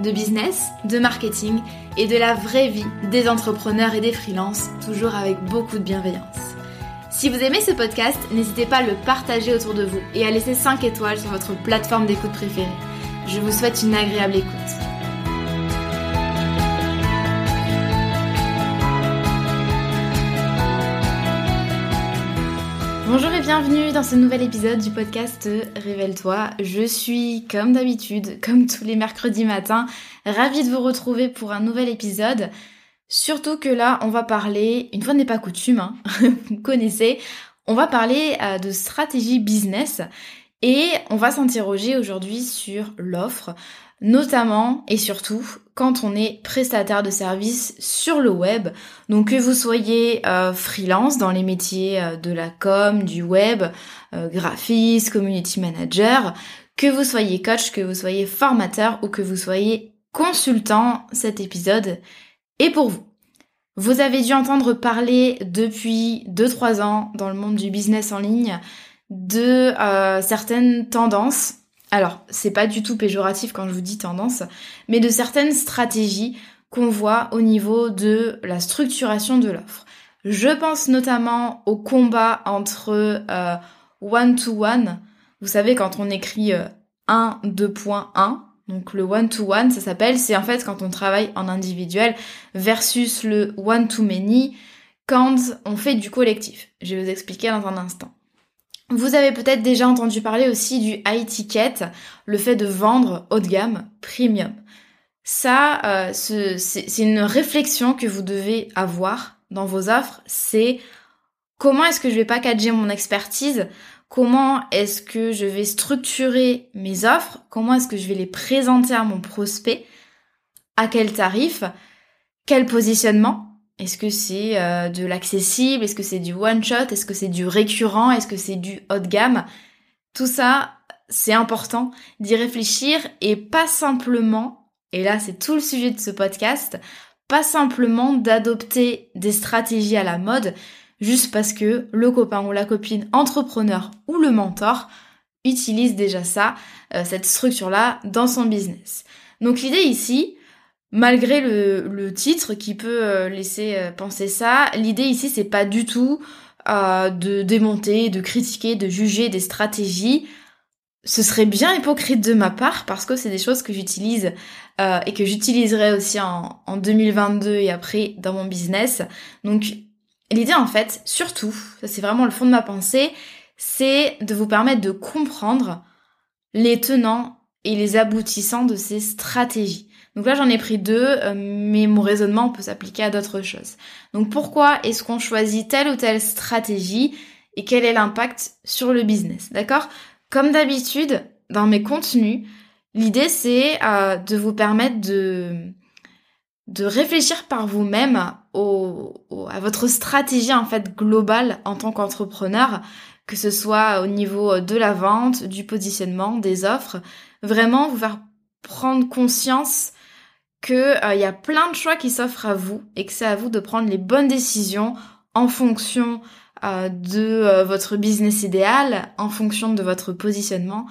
de business, de marketing et de la vraie vie des entrepreneurs et des freelances, toujours avec beaucoup de bienveillance. Si vous aimez ce podcast, n'hésitez pas à le partager autour de vous et à laisser 5 étoiles sur votre plateforme d'écoute préférée. Je vous souhaite une agréable écoute. Bonjour et bienvenue dans ce nouvel épisode du podcast Révèle-toi. Je suis comme d'habitude, comme tous les mercredis matins, ravie de vous retrouver pour un nouvel épisode. Surtout que là, on va parler, une fois n'est pas coutume, hein, vous connaissez, on va parler euh, de stratégie business et on va s'interroger aujourd'hui sur l'offre, notamment et surtout quand on est prestataire de services sur le web. Donc que vous soyez euh, freelance dans les métiers euh, de la com, du web, euh, graphiste, community manager, que vous soyez coach, que vous soyez formateur ou que vous soyez consultant, cet épisode est pour vous. Vous avez dû entendre parler depuis 2-3 ans dans le monde du business en ligne de certaines tendances alors, c'est pas du tout péjoratif quand je vous dis tendance, mais de certaines stratégies qu'on voit au niveau de la structuration de l'offre. Je pense notamment au combat entre euh, one-to-one. Vous savez, quand on écrit 1, 2.1, donc le one-to-one, ça s'appelle, c'est en fait quand on travaille en individuel versus le one-to-many quand on fait du collectif. Je vais vous expliquer dans un instant. Vous avez peut-être déjà entendu parler aussi du high ticket, le fait de vendre haut de gamme, premium. Ça, euh, c'est une réflexion que vous devez avoir dans vos offres, c'est comment est-ce que je vais packager mon expertise, comment est-ce que je vais structurer mes offres, comment est-ce que je vais les présenter à mon prospect, à quel tarif, quel positionnement, est-ce que c'est euh, de l'accessible? Est-ce que c'est du one-shot Est-ce que c'est du récurrent? Est-ce que c'est du haut de gamme? Tout ça, c'est important d'y réfléchir et pas simplement, et là c'est tout le sujet de ce podcast, pas simplement d'adopter des stratégies à la mode juste parce que le copain ou la copine entrepreneur ou le mentor utilise déjà ça, euh, cette structure-là dans son business. Donc l'idée ici, malgré le, titre qui peut euh, laisser euh, penser ça, l'idée ici c'est pas du tout euh, de démonter, de critiquer, de juger des stratégies. Ce serait bien hypocrite de ma part parce que c'est des choses que j'utilise et que j'utiliserai aussi en, en 2022 et après dans mon business. Donc l'idée en fait, surtout, ça c'est vraiment le fond de ma pensée, c'est de vous permettre de comprendre les tenants et les aboutissants de ces stratégies. Donc là, j'en ai pris deux, euh, mais mon raisonnement peut s'appliquer à d'autres choses. Donc pourquoi est-ce qu'on choisit telle ou telle stratégie et quel est l'impact sur le business, d'accord? Comme d'habitude, dans mes contenus, l'idée c'est euh, de vous permettre de de réfléchir par vous-même à votre stratégie en fait globale en tant qu'entrepreneur, que ce soit au niveau de la vente, du positionnement, des offres, vraiment vous faire prendre conscience qu'il euh, y a plein de choix qui s'offrent à vous et que c'est à vous de prendre les bonnes décisions en fonction euh, de euh, votre business idéal, en fonction de votre positionnement,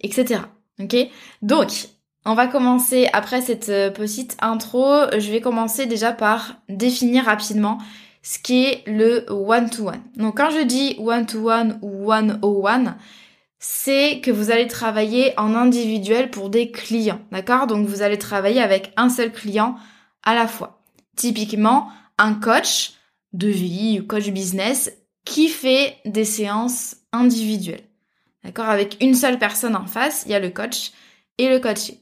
etc. Ok? Donc, on va commencer après cette petite intro. Je vais commencer déjà par définir rapidement ce qui est le one-to-one. -one. Donc quand je dis one-to-one -one ou one-on-one, c'est que vous allez travailler en individuel pour des clients, d'accord? Donc vous allez travailler avec un seul client à la fois. Typiquement, un coach de vie coach business qui fait des séances individuelles. D'accord? Avec une seule personne en face, il y a le coach et le coaché.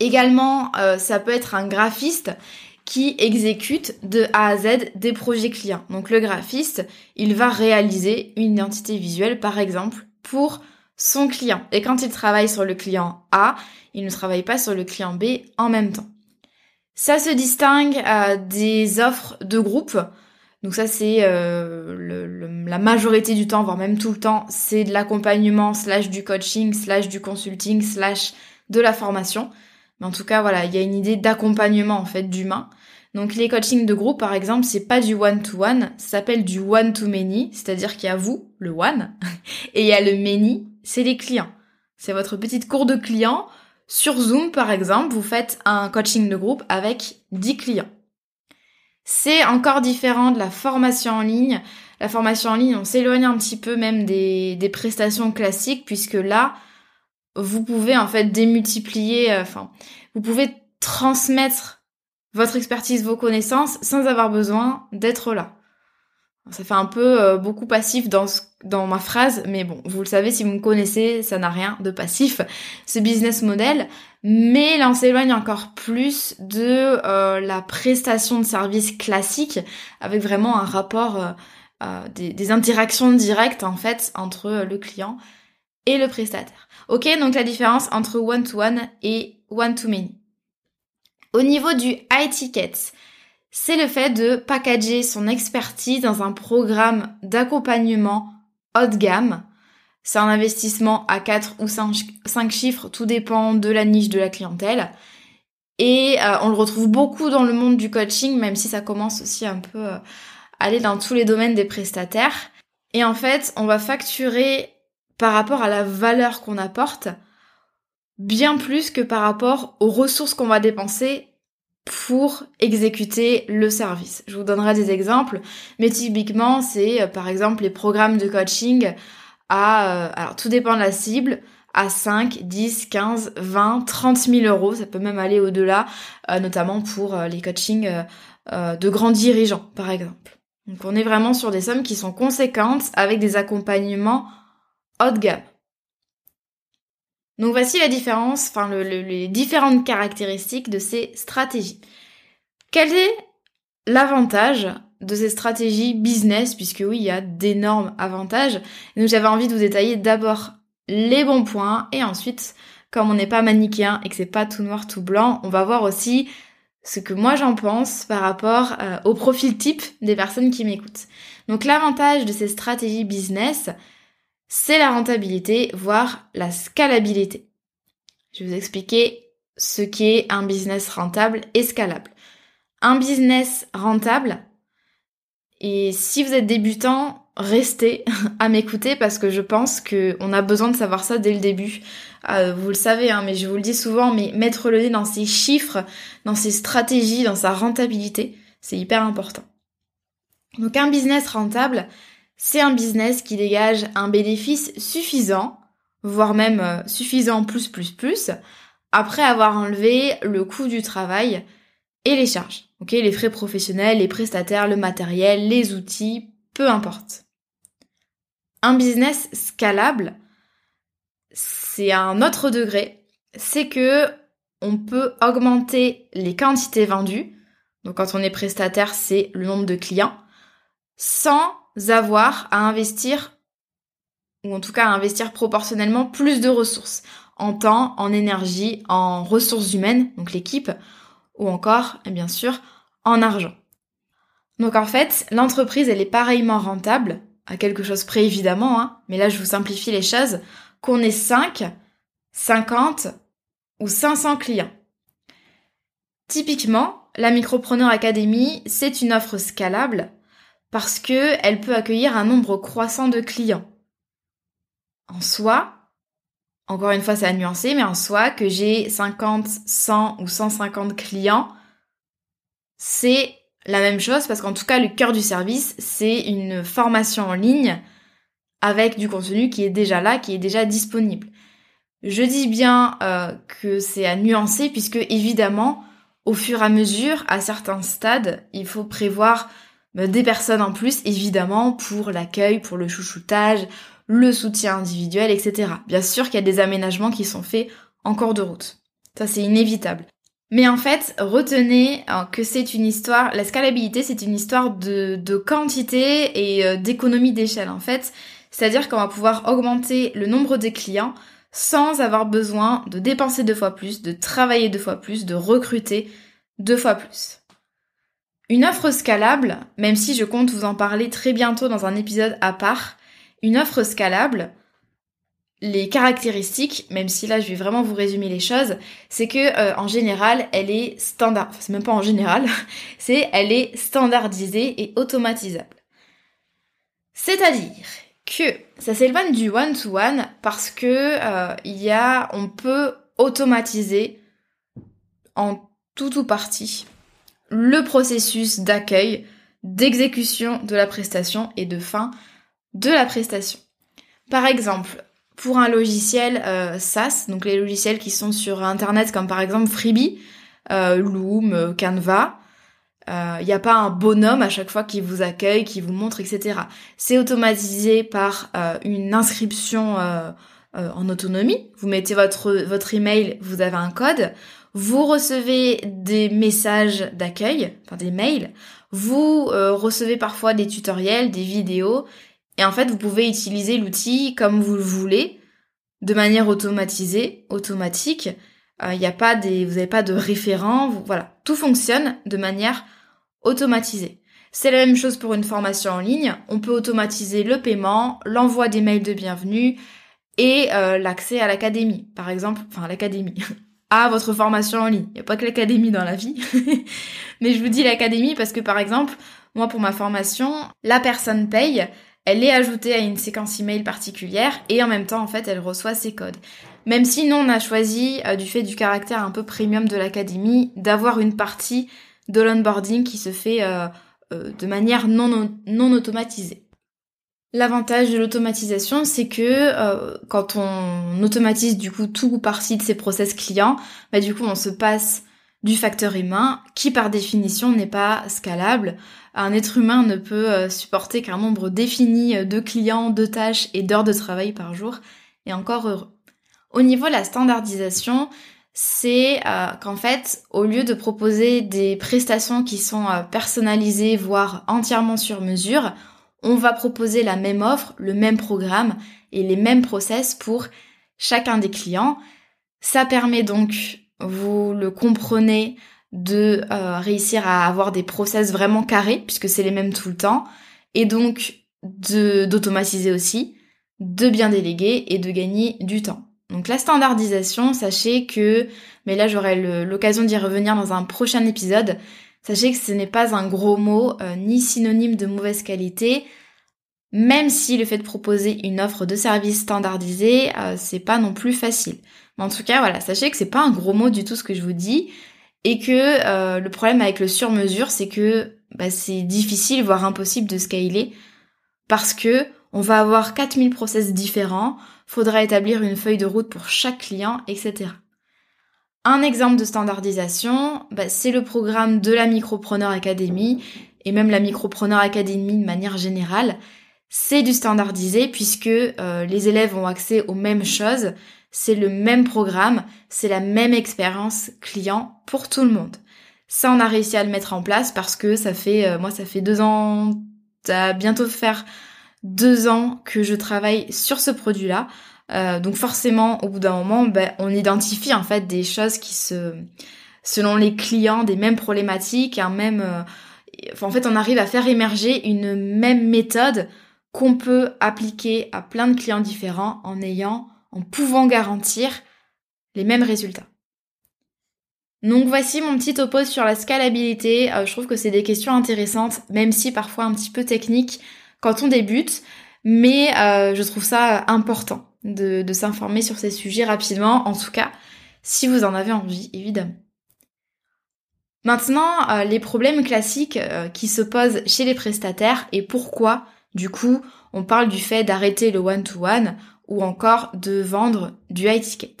Également, euh, ça peut être un graphiste qui exécute de A à Z des projets clients. Donc le graphiste, il va réaliser une identité visuelle, par exemple, pour son client. Et quand il travaille sur le client A, il ne travaille pas sur le client B en même temps. Ça se distingue à des offres de groupe. Donc ça c'est euh, la majorité du temps, voire même tout le temps, c'est de l'accompagnement slash du coaching slash du consulting slash de la formation. Mais en tout cas voilà, il y a une idée d'accompagnement en fait d'humain. Donc les coachings de groupe par exemple, c'est pas du one to one, ça s'appelle du one to many, c'est-à-dire qu'il y a vous, le one, et il y a le many, c'est les clients. C'est votre petite cour de clients sur Zoom, par exemple, vous faites un coaching de groupe avec 10 clients. C'est encore différent de la formation en ligne. La formation en ligne, on s'éloigne un petit peu même des, prestations classiques, puisque là, vous pouvez en fait démultiplier, euh, enfin, vous pouvez transmettre votre expertise, vos connaissances, sans avoir besoin d'être là. Ça fait un peu euh, beaucoup passif dans, dans ma phrase, mais bon, vous le savez, si vous me connaissez, ça n'a rien de passif, ce business model. Mais là, on s'éloigne encore plus de euh, la prestation de services classique, avec vraiment un rapport, euh, des, des, interactions directes, en fait, entre le client et le prestataire. Ok, donc la différence entre one-to-one -one et one-to-many. Au niveau du high ticket, c'est le fait de packager son expertise dans un programme d'accompagnement haut de gamme. C'est un investissement à 4 ou 5, chiffres, tout dépend de la niche de la clientèle. Et euh, on le retrouve beaucoup dans le monde du coaching, même si ça commence aussi un peu à euh, aller dans tous les domaines des prestataires. Et en fait, on va facturer par rapport à la valeur qu'on apporte, bien plus que par rapport aux ressources qu'on va dépenser pour exécuter le service. Je vous donnerai des exemples, mais typiquement, c'est euh, par exemple les programmes de coaching à, euh, alors tout dépend de la cible, à 5, 10, 15, 20, 30 000 euros, ça peut même aller au-delà, euh, notamment pour les coachings de grands dirigeants, par exemple. Donc on est vraiment sur des sommes qui sont conséquentes avec des accompagnements haut de gamme. Donc voici la différence, enfin les différentes caractéristiques de ces stratégies. Quel est l'avantage de ces stratégies business, puisque oui, il y a d'énormes avantages. donc j'avais envie de vous détailler d'abord les bons points, et ensuite, comme on n'est pas manichéen et que c'est pas tout noir tout blanc, on va voir aussi ce que moi j'en pense par rapport euh, au profil type des personnes qui m'écoutent. Donc l'avantage de ces stratégies business, c'est la rentabilité, voire la scalabilité. Je vais vous expliquer ce qu'est un business rentable et scalable. Un business rentable, et si vous êtes débutant, restez à m'écouter parce que je pense qu'on a besoin de savoir ça dès le début. Euh, vous le savez, hein, mais je vous le dis souvent, mais mettre le nez dans ses chiffres, dans ses stratégies, dans sa rentabilité, c'est hyper important. Donc un business rentable, c'est un business qui dégage un bénéfice suffisant, voire même euh, suffisant plus plus plus, après avoir enlevé le coût du travail et les charges. Ok, les frais professionnels, les prestataires, le matériel, les outils, peu importe. Un business scalable, c'est un autre degré, c'est que on peut augmenter les quantités vendues. Donc quand on est prestataire, c'est le nombre de clients sans avoir à investir, ou en tout cas à investir proportionnellement plus de ressources, en temps, en énergie, en ressources humaines, donc l'équipe, ou encore, et bien sûr, en argent. Donc en fait, l'entreprise, elle est pareillement rentable, à quelque chose près évidemment, hein, mais là je vous simplifie les choses, qu'on ait 5, 50 ou 500 clients. Typiquement, la Micropreneur Academy, c'est une offre scalable parce que elle peut accueillir un nombre croissant de clients. En soi, encore une fois, ça a nuancé, mais en soi, que j'ai 50, 100 ou 150 clients, c'est la même chose parce qu'en tout cas, le cœur du service, c'est une formation en ligne avec du contenu qui est déjà là, qui est déjà disponible. Je dis bien euh, que c'est à nuancer puisque évidemment, au fur et à mesure, à certains stades, il faut prévoir des personnes en plus, évidemment, pour l'accueil, pour le chouchoutage, le soutien individuel, etc. Bien sûr qu'il y a des aménagements qui sont faits en cours de route. Ça, c'est inévitable. Mais en fait, retenez hein, que c'est une histoire, la scalabilité, c'est une histoire de, de quantité et euh, d'économie d'échelle, en fait. C'est-à-dire qu'on va pouvoir augmenter le nombre des clients sans avoir besoin de dépenser deux fois plus, de travailler deux fois plus, de recruter deux fois plus. Une offre scalable, même si je compte vous en parler très bientôt dans un épisode à part, une offre scalable, les caractéristiques, même si là je vais vraiment vous résumer les choses, c'est que euh, en général elle est standard, enfin, c'est même pas en général, c'est elle est standardisée et automatisable. C'est-à-dire que ça s'éloigne du one-to-one parce que euh, on peut automatiser en tout ou partie le processus d'accueil, d'exécution de la prestation et de fin de la prestation. Par exemple, pour un logiciel euh, SaaS, donc les logiciels qui sont sur Internet comme par exemple Freebie, euh, Loom, Canva, il euh, n'y a pas un bonhomme à chaque fois qui vous accueille, qui vous montre, etc. C'est automatisé par euh, une inscription euh, en autonomie. Vous mettez votre email, vous avez un code. Vous recevez des messages d'accueil, enfin des mails. Vous recevez parfois des tutoriels, des vidéos. Et en fait, vous pouvez utiliser l'outil comme vous le voulez, de manière automatisée, automatique. Il n'y a pas des, vous n'avez pas de référent. voilà, tout fonctionne de manière automatisé. C'est la même chose pour une formation en ligne. On peut automatiser le paiement, l'envoi des mails de bienvenue et euh, l'accès à l'académie, par exemple, enfin l'académie, à votre formation en ligne. Il n'y a pas que l'académie dans la vie, mais je vous dis l'académie parce que par exemple, moi pour ma formation, la personne paye, elle est ajoutée à une séquence email particulière et en même temps en fait elle reçoit ses codes. Même si nous on a choisi euh, du fait du caractère un peu premium de l'académie d'avoir une partie de l'onboarding qui se fait euh, euh, de manière non, non automatisée. L'avantage de l'automatisation, c'est que euh, quand on automatise du coup tout ou partie de ses process clients, bah du coup on se passe du facteur humain qui par définition n'est pas scalable. Un être humain ne peut supporter qu'un nombre défini de clients, de tâches et d'heures de travail par jour, et encore heureux. Au niveau de la standardisation, c'est euh, qu'en fait, au lieu de proposer des prestations qui sont euh, personnalisées, voire entièrement sur mesure, on va proposer la même offre, le même programme et les mêmes process pour chacun des clients. Ça permet donc, vous le comprenez, de euh, réussir à avoir des process vraiment carrés, puisque c'est les mêmes tout le temps, et donc d'automatiser aussi, de bien déléguer et de gagner du temps. Donc la standardisation, sachez que, mais là j'aurai l'occasion d'y revenir dans un prochain épisode, sachez que ce n'est pas un gros mot euh, ni synonyme de mauvaise qualité, même si le fait de proposer une offre de service standardisée, euh, c'est pas non plus facile. Mais en tout cas, voilà, sachez que c'est pas un gros mot du tout ce que je vous dis, et que euh, le problème avec le sur-mesure, c'est que bah, c'est difficile, voire impossible de scaler, parce que on va avoir 4000 process différents, faudra établir une feuille de route pour chaque client, etc. Un exemple de standardisation, bah, c'est le programme de la Micropreneur Academy et même la Micropreneur Academy de manière générale. C'est du standardisé puisque euh, les élèves ont accès aux mêmes choses, c'est le même programme, c'est la même expérience client pour tout le monde. Ça, on a réussi à le mettre en place parce que ça fait, euh, moi, ça fait deux ans, ça bientôt faire deux ans que je travaille sur ce produit-là. Euh, donc forcément, au bout d'un moment, ben, on identifie en fait des choses qui se, selon les clients, des mêmes problématiques, un même, euh, en fait, on arrive à faire émerger une même méthode qu'on peut appliquer à plein de clients différents en ayant, en pouvant garantir les mêmes résultats. Donc voici mon petit topo sur la scalabilité. Euh, je trouve que c'est des questions intéressantes, même si parfois un petit peu techniques quand on débute, mais euh, je trouve ça important de, s'informer sur ces sujets rapidement, en tout cas si vous en avez envie, évidemment. Maintenant, euh, les problèmes classiques euh, qui se posent chez les prestataires et pourquoi, du coup, on parle du fait d'arrêter le one-to-one ou encore de vendre du high ticket.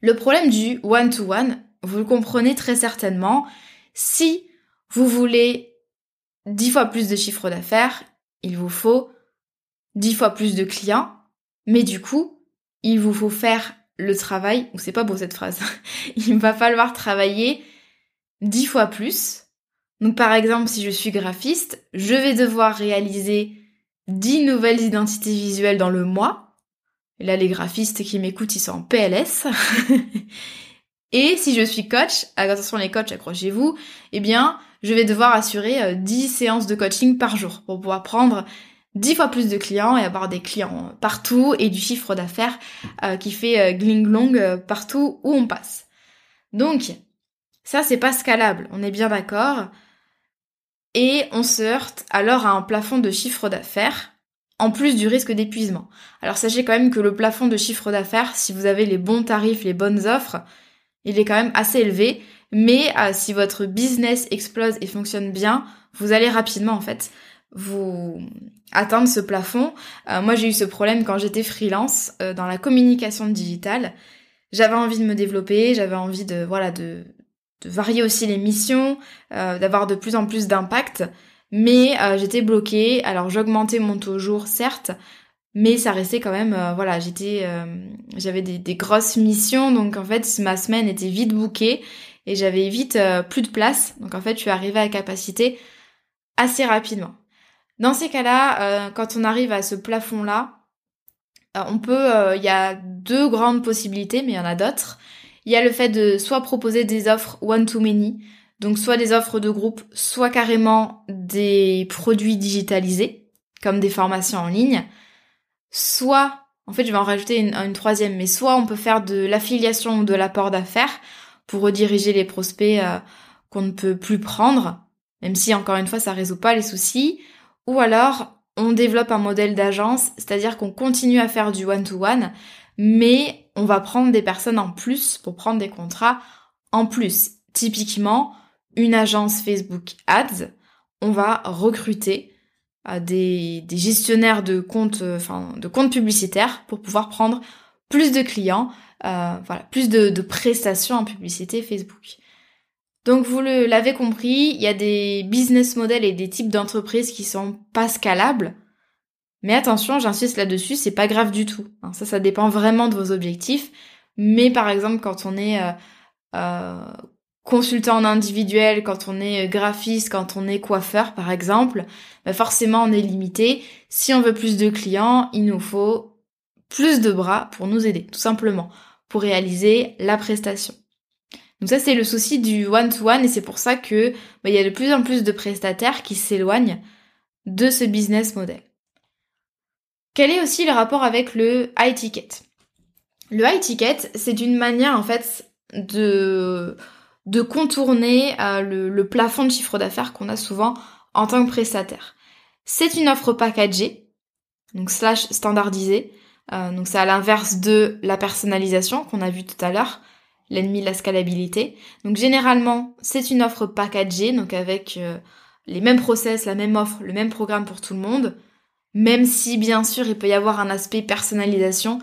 Le problème du one-to-one, vous le comprenez très certainement, si vous voulez 10 fois plus de chiffre d'affaires, il vous faut 10 fois plus de clients, mais du coup, il vous faut faire le travail, ou c'est pas beau cette phrase, il va falloir travailler 10 fois plus. Donc par exemple, si je suis graphiste, je vais devoir réaliser 10 nouvelles identités visuelles dans le mois. Et là, les graphistes qui m'écoutent, ils sont en PLS. Et si je suis coach, attention les coachs, accrochez-vous, eh bien, je vais devoir assurer 10 euh, séances de coaching par jour pour pouvoir prendre 10 fois plus de clients et avoir des clients partout et du chiffre d'affaires euh, qui fait euh, gling partout où on passe. Donc, ça c'est pas scalable, on est bien d'accord. Et on se heurte alors à un plafond de chiffre d'affaires en plus du risque d'épuisement. Alors sachez quand même que le plafond de chiffre d'affaires, si vous avez les bons tarifs, les bonnes offres, il est quand même assez élevé, mais euh, si votre business explose et fonctionne bien, vous allez rapidement en fait vous atteindre ce plafond. Euh, moi j'ai eu ce problème quand j'étais freelance euh, dans la communication digitale. J'avais envie de me développer, j'avais envie de voilà de, de varier aussi les missions, d'avoir de plus en plus d'impact, mais j'étais bloquée. Alors j'augmentais mon taux jour certes, mais ça restait quand même euh, voilà j'étais euh, j'avais des, grosses missions donc en fait ma semaine était vite bookée et j'avais vite euh, plus de place donc en fait je suis arrivée à capacité assez rapidement dans ces cas-là quand on arrive à ce plafond là on peut il y a deux grandes possibilités mais il y en a d'autres. Il y a le fait de soit proposer des offres one to many donc soit des offres de groupe soit carrément des produits digitalisés comme des formations en ligne. Soit, en fait je vais en rajouter une, troisième, mais soit on peut faire de l'affiliation ou de l'apport d'affaires pour rediriger les prospects euh, qu'on ne peut plus prendre, même si encore une fois ça résout pas les soucis, ou alors on développe un modèle d'agence, c'est-à-dire qu'on continue à faire du one-to-one, mais on va prendre des personnes en plus pour prendre des contrats en plus. Typiquement, une agence Facebook Ads, on va recruter des, gestionnaires de comptes, euh, enfin de comptes publicitaires pour pouvoir prendre plus de clients, euh, voilà, plus de, prestations en publicité Facebook. Donc vous l'avez compris, il y a des business models et des types d'entreprises qui sont pas scalables. Mais attention, j'insiste là-dessus, c'est pas grave du tout. Hein. ça, ça dépend vraiment de vos objectifs. Mais par exemple, quand on est euh, consultant en individuel, quand on est graphiste, quand on est coiffeur par exemple, bah forcément on est limité. Si on veut plus de clients, il nous faut plus de bras pour nous aider, tout simplement, pour réaliser la prestation. Donc ça c'est le souci du one-to-one et c'est pour ça que bah, il y a de plus en plus de prestataires qui s'éloignent de ce business model. Quel est aussi le rapport avec le high ticket? Le high ticket, c'est une manière en fait de de contourner euh, le, plafond de chiffre d'affaires qu'on a souvent en tant que prestataire. C'est une offre packagée, donc slash standardisée, euh, donc c'est à l'inverse de la personnalisation qu'on a vu tout à l'heure, l'ennemi de la scalabilité. Donc généralement, c'est une offre packagée, donc avec euh, les mêmes process, la même offre, le même programme pour tout le monde, même si bien sûr il peut y avoir un aspect personnalisation,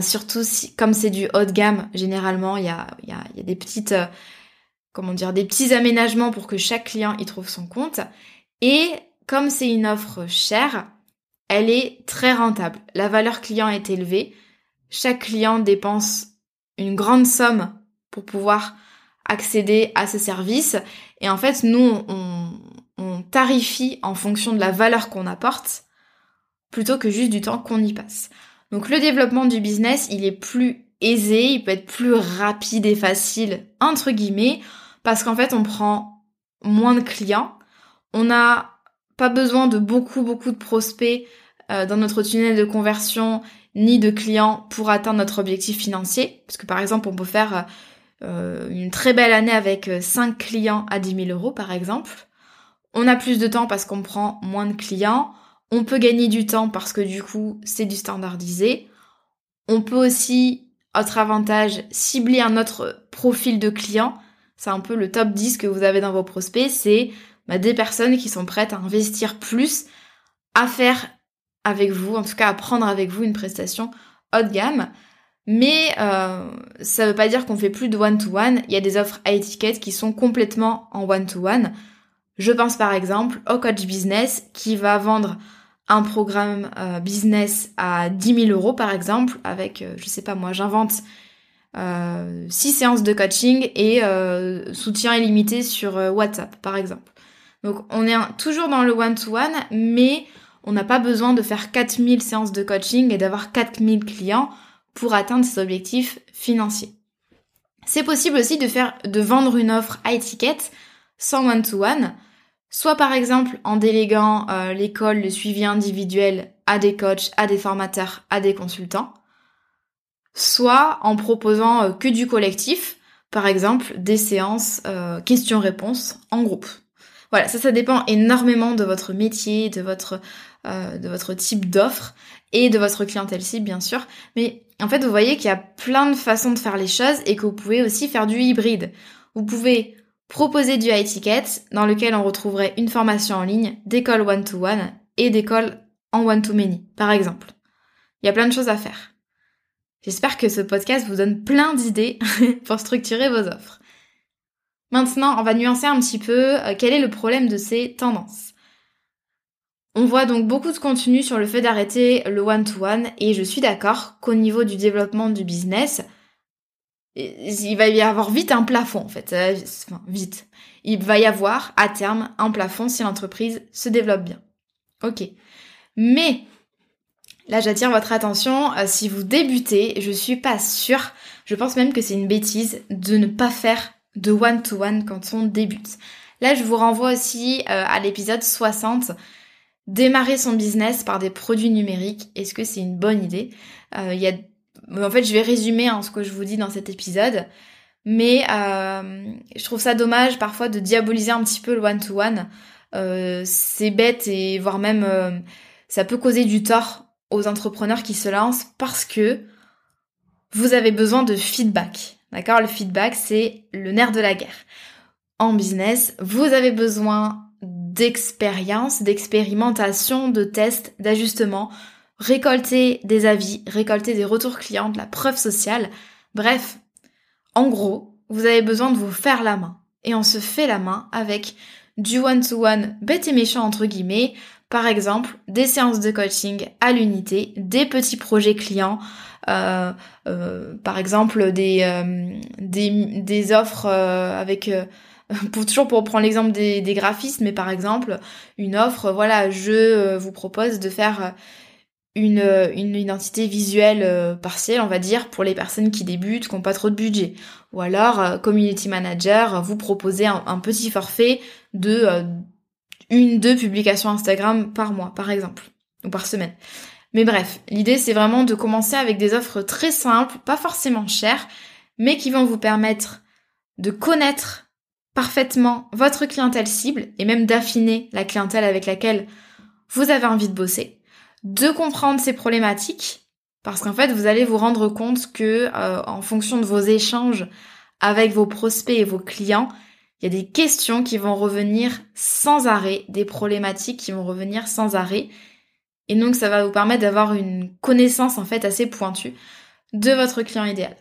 surtout si comme c'est du haut de gamme, généralement il y a, y, y a, des petites comment dire, des petits aménagements pour que chaque client y trouve son compte. Et comme c'est une offre chère, elle est très rentable. La valeur client est élevée. Chaque client dépense une grande somme pour pouvoir accéder à ce service. Et en fait, nous, on, on tarifie en fonction de la valeur qu'on apporte plutôt que juste du temps qu'on y passe. Donc le développement du business, il est plus aisé, il peut être plus rapide et facile, entre guillemets, parce qu'en fait on prend moins de clients, on n'a pas besoin de beaucoup beaucoup de prospects euh, dans notre tunnel de conversion ni de clients pour atteindre notre objectif financier, parce que par exemple on peut faire euh, une très belle année avec 5 euh, clients à 10 000 euros par exemple. On a plus de temps parce qu'on prend moins de clients. On peut gagner du temps parce que du coup c'est du standardisé. On peut aussi, autre avantage, cibler un autre profil de client c'est un peu le top 10 que vous avez dans vos prospects, c'est bah, des personnes qui sont prêtes à investir plus, à faire avec vous, en tout cas à prendre avec vous une prestation haut de gamme. Mais euh, ça veut pas dire qu'on fait plus de one-to-one. Il y a des offres à étiquette qui sont complètement en one-to-one. Je pense par exemple au coach business qui va vendre un programme euh, business à 10 000 euros par exemple avec, euh, je sais pas moi, j'invente euh, 6 séances de coaching et euh, soutien illimité sur WhatsApp par exemple. Donc on est toujours dans le one-to-one mais on n'a pas besoin de faire 4000 séances de coaching et d'avoir 4000 clients pour atteindre ses objectifs financiers. C'est possible aussi de faire, de vendre une offre à étiquette sans one-to-one, soit par exemple en déléguant euh, l'école, le suivi individuel à des coachs, à des formateurs, à des consultants, soit en proposant euh, que du collectif, par exemple des séances euh, questions-réponses en groupe. Voilà, ça, ça dépend énormément de votre métier, de votre, de votre type d'offre et de votre clientèle cible, bien sûr. Mais en fait, vous voyez qu'il y a plein de façons de faire les choses et que vous pouvez aussi faire du hybride. Vous pouvez proposer du high ticket dans lequel on retrouverait une formation en ligne, des calls one-to-one et des calls en one-to-many, par exemple. Il y a plein de choses à faire. J'espère que ce podcast vous donne plein d'idées pour structurer vos offres. Maintenant, on va nuancer un petit peu euh, quel est le problème de ces tendances. On voit donc beaucoup de contenu sur le fait d'arrêter le one-to-one et je suis d'accord qu'au niveau du développement du business, il va y avoir vite un plafond en fait. Euh, enfin, vite. Il va y avoir à terme un plafond si l'entreprise se développe bien. Ok. Mais là j'attire votre attention, euh, si vous débutez, je suis pas sûre, je pense même que c'est une bêtise de ne pas faire de one-to-one quand on débute. Là je vous renvoie aussi euh, à l'épisode 60 Démarrer son business par des produits numériques, est-ce que c'est une bonne idée? Euh, y a... En fait, je vais résumer hein, ce que je vous dis dans cet épisode, mais euh, je trouve ça dommage parfois de diaboliser un petit peu le one-to-one. Euh, c'est bête et voire même ça peut causer du tort aux entrepreneurs qui se lancent parce que vous avez besoin de feedback. D'accord? Le feedback, c'est le nerf de la guerre. En business, vous avez besoin d'expérience, d'expérimentation, de tests, d'ajustement, récolter des avis, récolter des retours clients, de la preuve sociale. Bref, en gros, vous avez besoin de vous faire la main. Et on se fait la main avec du one-to-one bête et méchant entre guillemets, par exemple des séances de coaching à l'unité, des petits projets clients, euh, euh, par exemple des, euh, des, des, offres avec pour toujours pour prendre l'exemple des, des, graphistes, mais par exemple une offre, voilà, je euh, vous propose de faire euh, une, euh, une identité visuelle partielle, on va dire, pour les personnes qui débutent, qui n'ont pas trop de budget. Ou alors, community manager, vous proposez un, petit forfait de une, deux publications Instagram par mois, par exemple, ou par semaine. Mais bref, l'idée c'est vraiment de commencer avec des offres très simples, pas forcément chères, mais qui vont vous permettre de connaître parfaitement votre clientèle cible et même d'affiner la clientèle avec laquelle vous avez envie de bosser, de comprendre ces problématiques parce qu'en fait vous allez vous rendre compte que euh, en fonction de vos échanges avec vos prospects et vos clients, il y a des questions qui vont revenir sans arrêt, des problématiques qui vont revenir sans arrêt et donc ça va vous permettre d'avoir une connaissance en fait assez pointue de votre client idéal.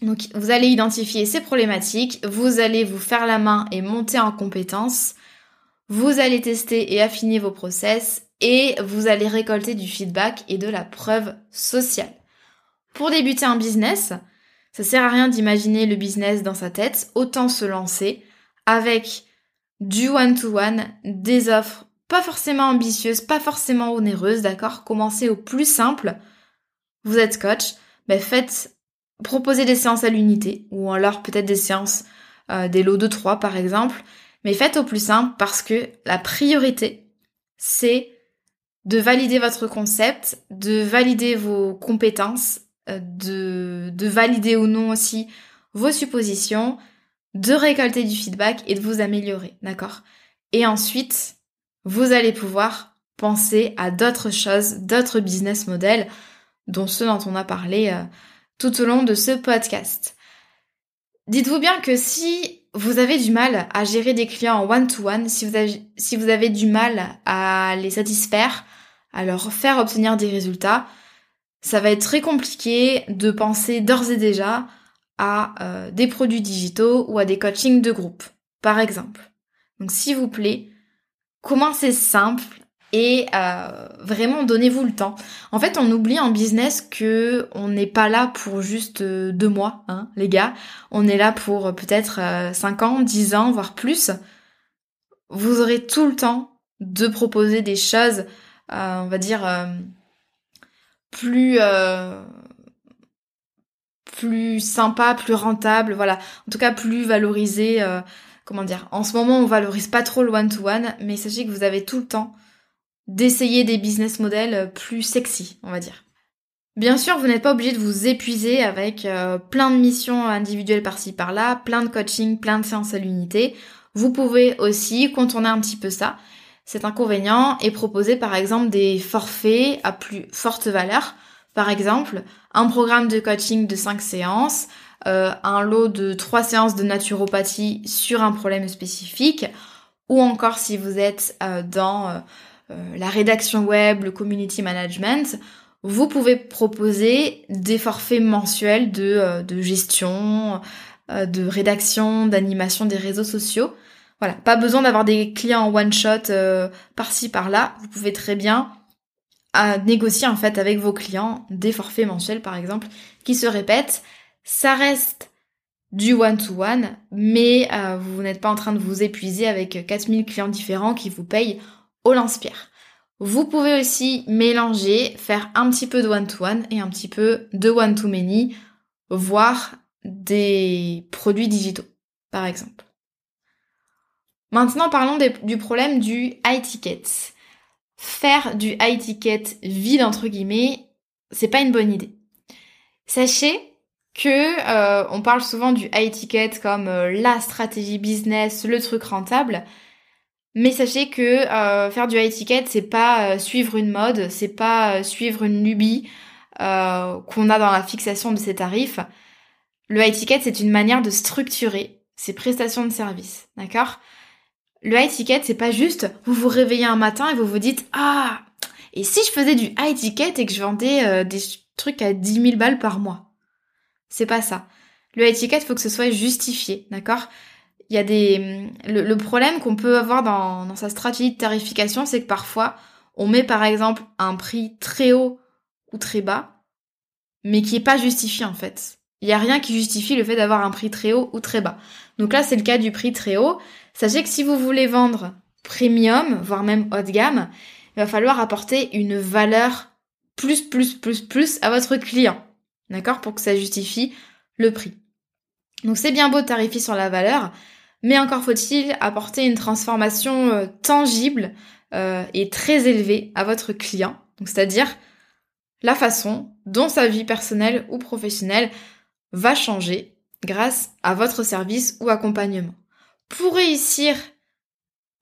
Donc vous allez identifier ces problématiques, vous allez vous faire la main et monter en compétences, vous allez tester et affiner vos process et vous allez récolter du feedback et de la preuve sociale. Pour débuter un business, ça sert à rien d'imaginer le business dans sa tête, autant se lancer avec du one-to-one, des offres pas forcément ambitieuses, pas forcément onéreuses, d'accord? Commencez au plus simple. Vous êtes coach, ben faites proposer des séances à l'unité, ou alors peut-être des séances, euh, des lots de 3 par exemple, mais faites au plus simple parce que la priorité, c'est de valider votre concept, de valider vos compétences, de, de valider ou non aussi vos suppositions, de récolter du feedback et de vous améliorer, d'accord? Et ensuite, vous allez pouvoir penser à d'autres choses, d'autres business models, dont ceux dont on a parlé euh, tout au long de ce podcast. Dites-vous bien que si vous avez du mal à gérer des clients en one-to-one, si, vous avez, si vous avez du mal à les satisfaire, à leur faire obtenir des résultats, ça va être très compliqué de penser d'ores et déjà à euh, des produits digitaux ou à des coachings de groupe, par exemple. Donc s'il vous plaît, commencez simple et euh, vraiment donnez-vous le temps. En fait, on oublie en business que on n'est pas là pour juste euh, deux mois, hein, les gars. On est là pour peut-être cinq ans, dix ans, voire plus. Vous aurez tout le temps de proposer des choses, on va dire plus euh, plus sympa, plus rentable, voilà. En tout cas, plus valorisé. Euh, comment dire En ce moment, on valorise pas trop le one-to-one, mais sachez que vous avez tout le temps d'essayer des business models plus sexy, on va dire. Bien sûr, vous n'êtes pas obligé de vous épuiser avec euh, plein de missions individuelles par-ci par-là, plein de coaching, plein de séances à l'unité. Vous pouvez aussi contourner un petit peu ça cet inconvénient est proposé par exemple des forfaits à plus forte valeur. Par exemple, un programme de coaching de 5 séances, euh, un lot de 3 séances de naturopathie sur un problème spécifique, ou encore si vous êtes euh, dans euh, la rédaction web, le community management, vous pouvez proposer des forfaits mensuels de gestion, de rédaction, d'animation des réseaux sociaux. Voilà, pas besoin d'avoir des clients en one shot euh, par-ci par-là. Vous pouvez très bien euh, négocier en fait avec vos clients des forfaits mensuels par exemple qui se répètent. Ça reste du one-to-one, mais euh, vous n'êtes pas en train de vous épuiser avec 4000 clients différents qui vous payent au lance-pierre. Vous pouvez aussi mélanger, faire un petit peu de one-to-one et un petit peu de one-to-many, voire des produits digitaux, par exemple. Maintenant, parlons du problème du high ticket. Faire du high ticket vide, entre guillemets, c'est pas une bonne idée. Sachez que euh, on parle souvent du high ticket comme euh, la stratégie business, le truc rentable. Mais sachez que euh, faire du high ticket, c'est pas suivre une mode, c'est pas suivre une lubie qu'on a dans la fixation de ces tarifs. Le high ticket, c'est une manière de structurer ses prestations de service, d'accord? Le high ticket, c'est pas juste vous vous réveillez un matin et vous vous dites Ah Et si je faisais du high ticket et que je vendais euh, des trucs à 10 000 balles par mois? C'est pas ça. Le high ticket, faut que ce soit justifié, d'accord? Il y a des... Le, problème qu'on peut avoir dans, dans sa stratégie de tarification, c'est que parfois, on met par exemple un prix très haut ou très bas, mais qui est pas justifié en fait. Il n'y a rien qui justifie le fait d'avoir un prix très haut ou très bas. Donc là, c'est le cas du prix très haut. Sachez que si vous voulez vendre premium, voire même haut de gamme, il va falloir apporter une valeur plus, plus, plus, plus à votre client. D'accord? Pour que ça justifie le prix. Donc c'est bien beau de tarifier sur la valeur, mais encore faut-il apporter une transformation euh, tangible euh, et très élevée à votre client. C'est-à-dire la façon dont sa vie personnelle ou professionnelle va changer grâce à votre service ou accompagnement pour réussir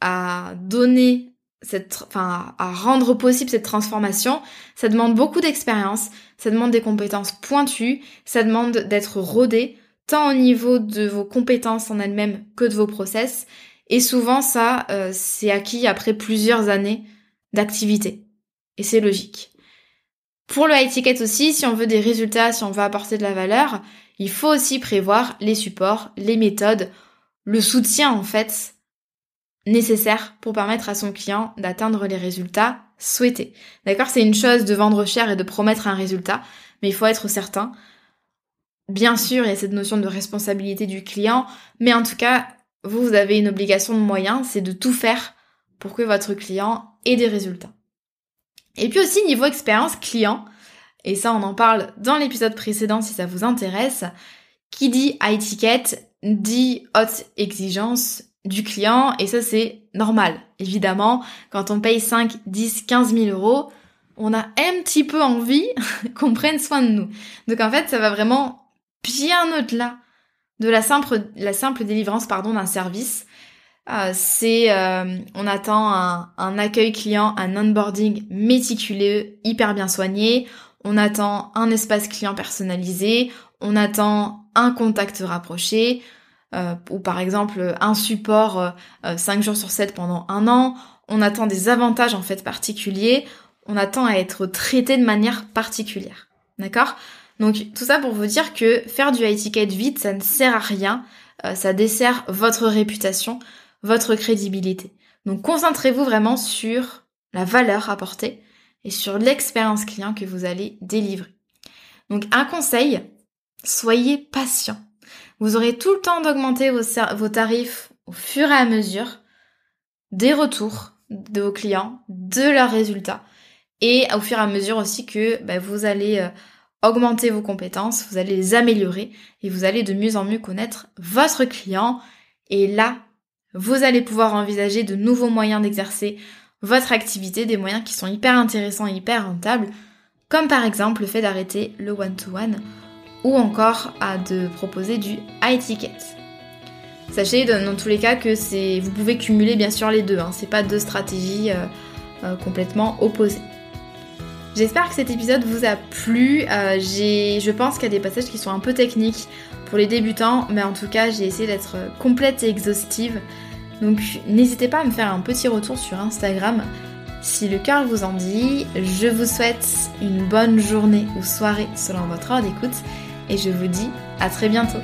à donner cette, enfin, à rendre possible cette transformation, ça demande beaucoup d'expérience, ça demande des compétences pointues, ça demande d'être rodé, tant au niveau de vos compétences en elles-mêmes que de vos process. Et souvent, ça, euh, c'est acquis après plusieurs années d'activité. Et c'est logique. Pour le high ticket aussi, si on veut des résultats, si on veut apporter de la valeur, il faut aussi prévoir les supports, les méthodes, le soutien en fait nécessaire pour permettre à son client d'atteindre les résultats souhaités. D'accord C'est une chose de vendre cher et de promettre un résultat, mais il faut être certain. Bien sûr, il y a cette notion de responsabilité du client, mais en tout cas, vous, vous avez une obligation de moyens, c'est de tout faire pour que votre client ait des résultats. Et puis aussi, niveau expérience client, et ça on en parle dans l'épisode précédent si ça vous intéresse, qui dit high ticket dit haute exigence du client et ça c'est normal. Évidemment, quand on paye 5, 10, 15 000 euros, on a un petit peu envie qu'on prenne soin de nous. Donc en fait, ça va vraiment bien au-delà de la simple, la simple délivrance pardon d'un service. Euh, c'est euh, on attend un, accueil client, un onboarding méticuleux, hyper bien soigné. On attend un espace client personnalisé. On attend un contact rapproché, euh, ou par exemple un support 5 euh, jours sur 7 pendant un an, on attend des avantages en fait particuliers, on attend à être traité de manière particulière. D'accord? Donc tout ça pour vous dire que faire du high ticket vite, ça ne sert à rien. Euh, ça dessert votre réputation, votre crédibilité. Donc concentrez-vous vraiment sur la valeur apportée et sur l'expérience client que vous allez délivrer. Donc un conseil, soyez patient. Vous aurez tout le temps d'augmenter vos, tarifs au fur et à mesure des retours de vos clients, de leurs résultats, et au fur et à mesure aussi que bah, vous allez euh, augmenter vos compétences, vous allez les améliorer, et vous allez de mieux en mieux connaître votre client, et là, vous allez pouvoir envisager de nouveaux moyens d'exercer votre activité, des moyens qui sont hyper intéressants et hyper rentables, comme par exemple le fait d'arrêter le one-to-one ou encore de proposer du high ticket. Sachez dans, tous les cas que vous pouvez cumuler bien sûr les deux, hein, c'est pas deux stratégies euh, euh, complètement opposées. J'espère que cet épisode vous a plu. Euh, je pense qu'il y a des passages qui sont un peu techniques pour les débutants, mais en tout cas j'ai essayé d'être complète et exhaustive. Donc n'hésitez pas à me faire un petit retour sur Instagram si le cœur vous en dit. Je vous souhaite une bonne journée ou soirée selon votre heure d'écoute et je vous dis à très bientôt.